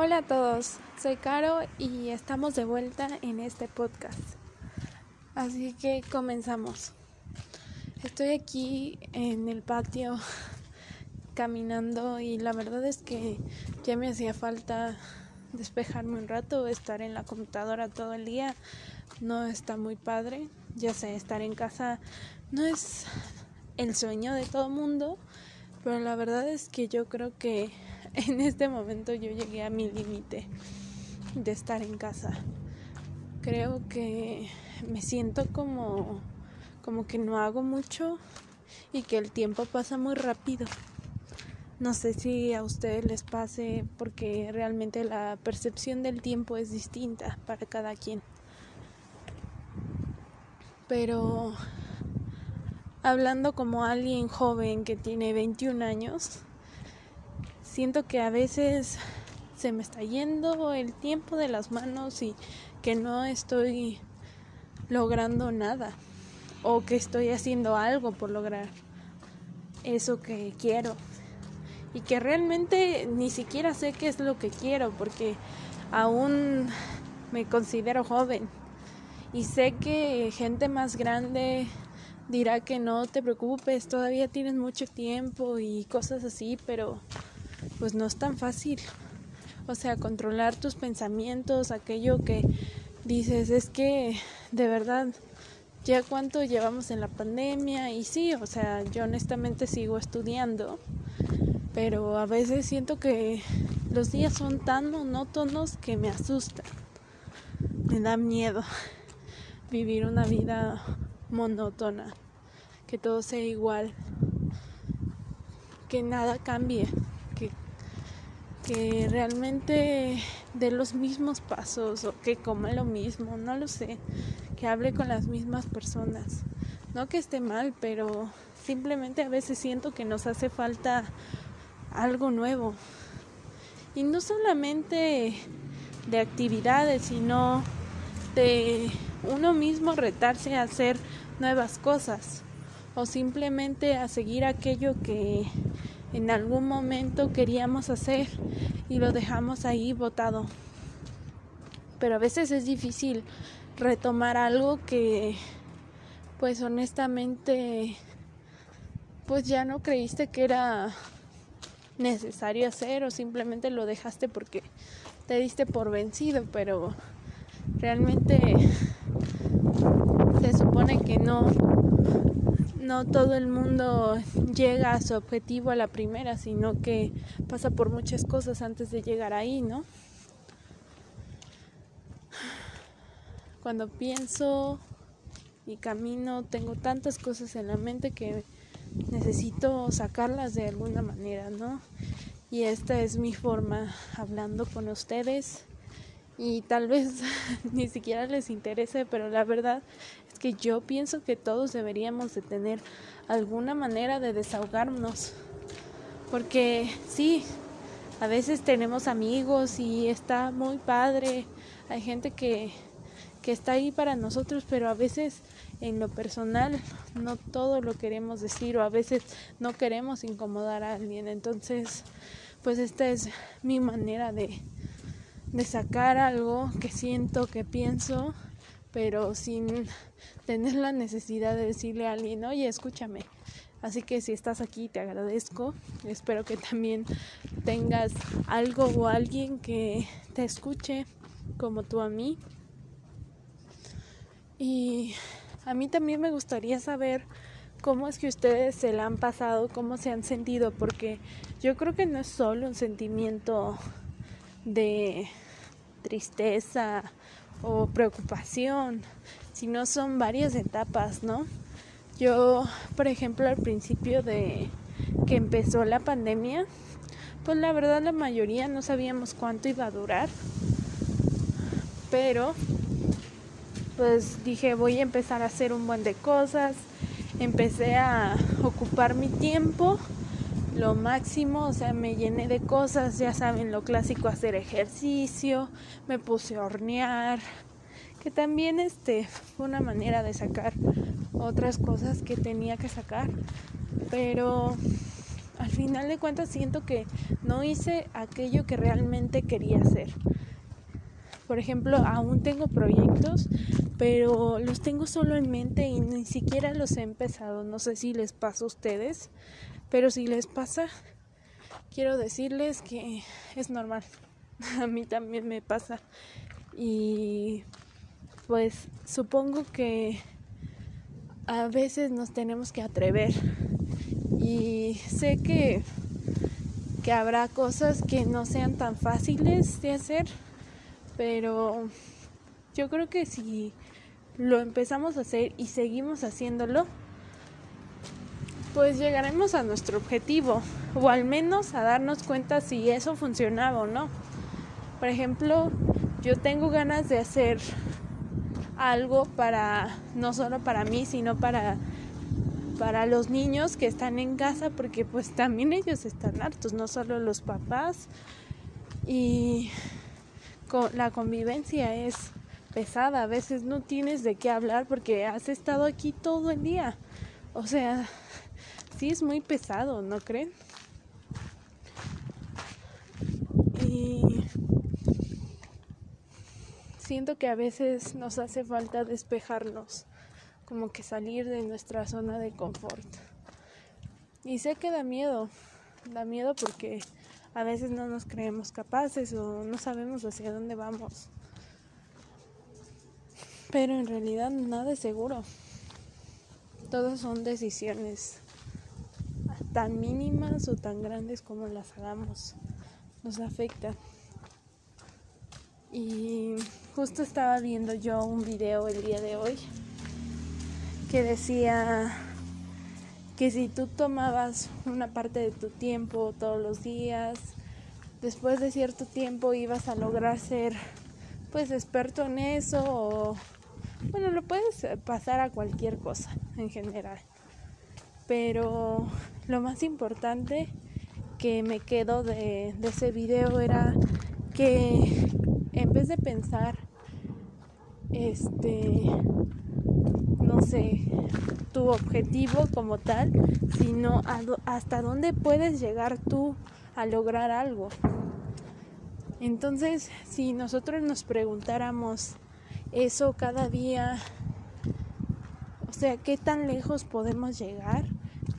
Hola a todos, soy Caro y estamos de vuelta en este podcast. Así que comenzamos. Estoy aquí en el patio caminando y la verdad es que ya me hacía falta despejarme un rato, estar en la computadora todo el día. No está muy padre. Ya sé, estar en casa no es el sueño de todo mundo, pero la verdad es que yo creo que en este momento yo llegué a mi límite de estar en casa. Creo que me siento como como que no hago mucho y que el tiempo pasa muy rápido. No sé si a ustedes les pase porque realmente la percepción del tiempo es distinta para cada quien. Pero hablando como alguien joven que tiene 21 años, siento que a veces se me está yendo el tiempo de las manos y que no estoy logrando nada o que estoy haciendo algo por lograr eso que quiero y que realmente ni siquiera sé qué es lo que quiero porque aún me considero joven y sé que gente más grande dirá que no te preocupes, todavía tienes mucho tiempo y cosas así, pero pues no es tan fácil. O sea, controlar tus pensamientos, aquello que dices, es que de verdad, ya cuánto llevamos en la pandemia y sí, o sea, yo honestamente sigo estudiando, pero a veces siento que los días son tan monótonos que me asustan. Me da miedo vivir una vida monótona, que todo sea igual, que nada cambie que realmente dé los mismos pasos o que coma lo mismo, no lo sé, que hable con las mismas personas. No que esté mal, pero simplemente a veces siento que nos hace falta algo nuevo. Y no solamente de actividades, sino de uno mismo retarse a hacer nuevas cosas o simplemente a seguir aquello que en algún momento queríamos hacer y lo dejamos ahí botado. Pero a veces es difícil retomar algo que pues honestamente pues ya no creíste que era necesario hacer o simplemente lo dejaste porque te diste por vencido, pero realmente se supone que no no todo el mundo llega a su objetivo a la primera, sino que pasa por muchas cosas antes de llegar ahí, ¿no? Cuando pienso y camino, tengo tantas cosas en la mente que necesito sacarlas de alguna manera, ¿no? Y esta es mi forma hablando con ustedes y tal vez ni siquiera les interese, pero la verdad que yo pienso que todos deberíamos de tener alguna manera de desahogarnos. Porque sí, a veces tenemos amigos y está muy padre. Hay gente que, que está ahí para nosotros, pero a veces en lo personal no todo lo queremos decir o a veces no queremos incomodar a alguien. Entonces, pues esta es mi manera de, de sacar algo que siento, que pienso pero sin tener la necesidad de decirle a alguien, oye, escúchame. Así que si estás aquí, te agradezco. Espero que también tengas algo o alguien que te escuche como tú a mí. Y a mí también me gustaría saber cómo es que ustedes se la han pasado, cómo se han sentido, porque yo creo que no es solo un sentimiento de tristeza o preocupación, sino son varias etapas, ¿no? Yo, por ejemplo, al principio de que empezó la pandemia, pues la verdad la mayoría no sabíamos cuánto iba a durar, pero pues dije voy a empezar a hacer un buen de cosas, empecé a ocupar mi tiempo lo máximo, o sea, me llené de cosas, ya saben, lo clásico, hacer ejercicio, me puse a hornear, que también este fue una manera de sacar otras cosas que tenía que sacar, pero al final de cuentas siento que no hice aquello que realmente quería hacer. Por ejemplo, aún tengo proyectos, pero los tengo solo en mente y ni siquiera los he empezado. No sé si les pasa a ustedes, pero si les pasa, quiero decirles que es normal. A mí también me pasa. Y pues supongo que a veces nos tenemos que atrever. Y sé que, que habrá cosas que no sean tan fáciles de hacer pero yo creo que si lo empezamos a hacer y seguimos haciéndolo, pues llegaremos a nuestro objetivo o al menos a darnos cuenta si eso funcionaba o no. Por ejemplo, yo tengo ganas de hacer algo para no solo para mí, sino para para los niños que están en casa porque pues también ellos están hartos, no solo los papás. Y la convivencia es pesada, a veces no tienes de qué hablar porque has estado aquí todo el día. O sea, sí es muy pesado, ¿no creen? Y siento que a veces nos hace falta despejarnos, como que salir de nuestra zona de confort. Y sé que da miedo, da miedo porque a veces no nos creemos capaces o no sabemos hacia dónde vamos. Pero en realidad nada es seguro. Todas son decisiones tan mínimas o tan grandes como las hagamos. Nos afectan. Y justo estaba viendo yo un video el día de hoy que decía que si tú tomabas una parte de tu tiempo todos los días, después de cierto tiempo ibas a lograr ser pues experto en eso o bueno, lo puedes pasar a cualquier cosa en general. Pero lo más importante que me quedo de, de ese video era que en vez de pensar este tu objetivo como tal, sino hasta dónde puedes llegar tú a lograr algo. Entonces, si nosotros nos preguntáramos eso cada día, o sea, ¿qué tan lejos podemos llegar?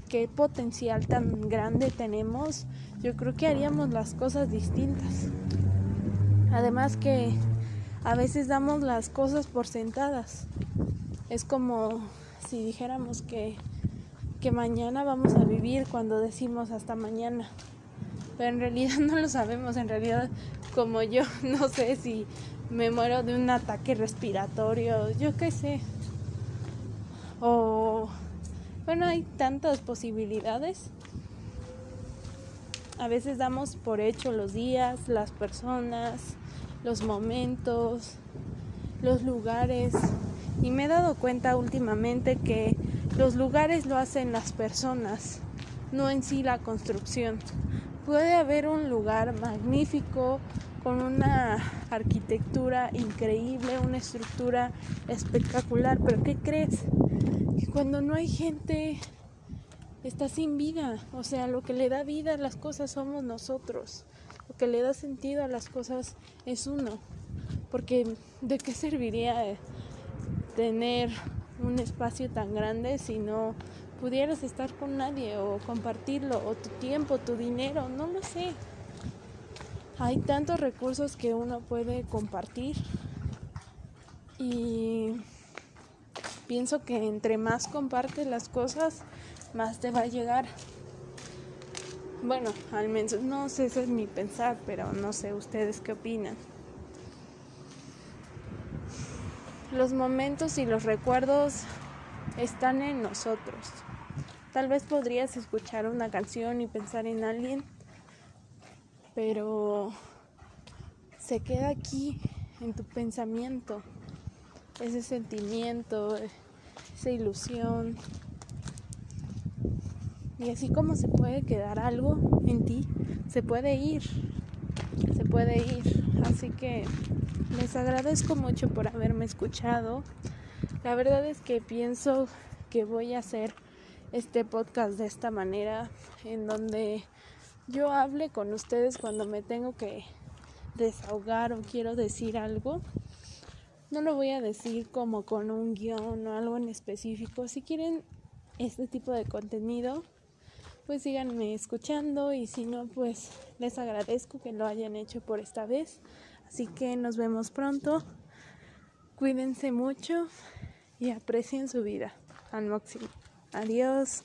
¿Qué potencial tan grande tenemos? Yo creo que haríamos las cosas distintas. Además que a veces damos las cosas por sentadas. Es como si dijéramos que, que mañana vamos a vivir cuando decimos hasta mañana. Pero en realidad no lo sabemos, en realidad como yo no sé si me muero de un ataque respiratorio, yo qué sé. O bueno, hay tantas posibilidades. A veces damos por hecho los días, las personas, los momentos, los lugares y me he dado cuenta últimamente que los lugares lo hacen las personas, no en sí la construcción. Puede haber un lugar magnífico con una arquitectura increíble, una estructura espectacular, pero ¿qué crees? Que cuando no hay gente está sin vida, o sea, lo que le da vida a las cosas somos nosotros, lo que le da sentido a las cosas es uno, porque ¿de qué serviría? Tener un espacio tan grande si no pudieras estar con nadie o compartirlo o tu tiempo, tu dinero, no lo sé. Hay tantos recursos que uno puede compartir y pienso que entre más compartes las cosas, más te va a llegar. Bueno, al menos no sé, ese es mi pensar, pero no sé ustedes qué opinan. Los momentos y los recuerdos están en nosotros. Tal vez podrías escuchar una canción y pensar en alguien, pero se queda aquí en tu pensamiento, ese sentimiento, esa ilusión. Y así como se puede quedar algo en ti, se puede ir, se puede ir. Así que les agradezco mucho por haberme escuchado. La verdad es que pienso que voy a hacer este podcast de esta manera, en donde yo hable con ustedes cuando me tengo que desahogar o quiero decir algo. No lo voy a decir como con un guion o algo en específico. Si quieren este tipo de contenido, pues síganme escuchando y si no, pues les agradezco que lo hayan hecho por esta vez. Así que nos vemos pronto. Cuídense mucho y aprecien su vida al máximo. Adiós.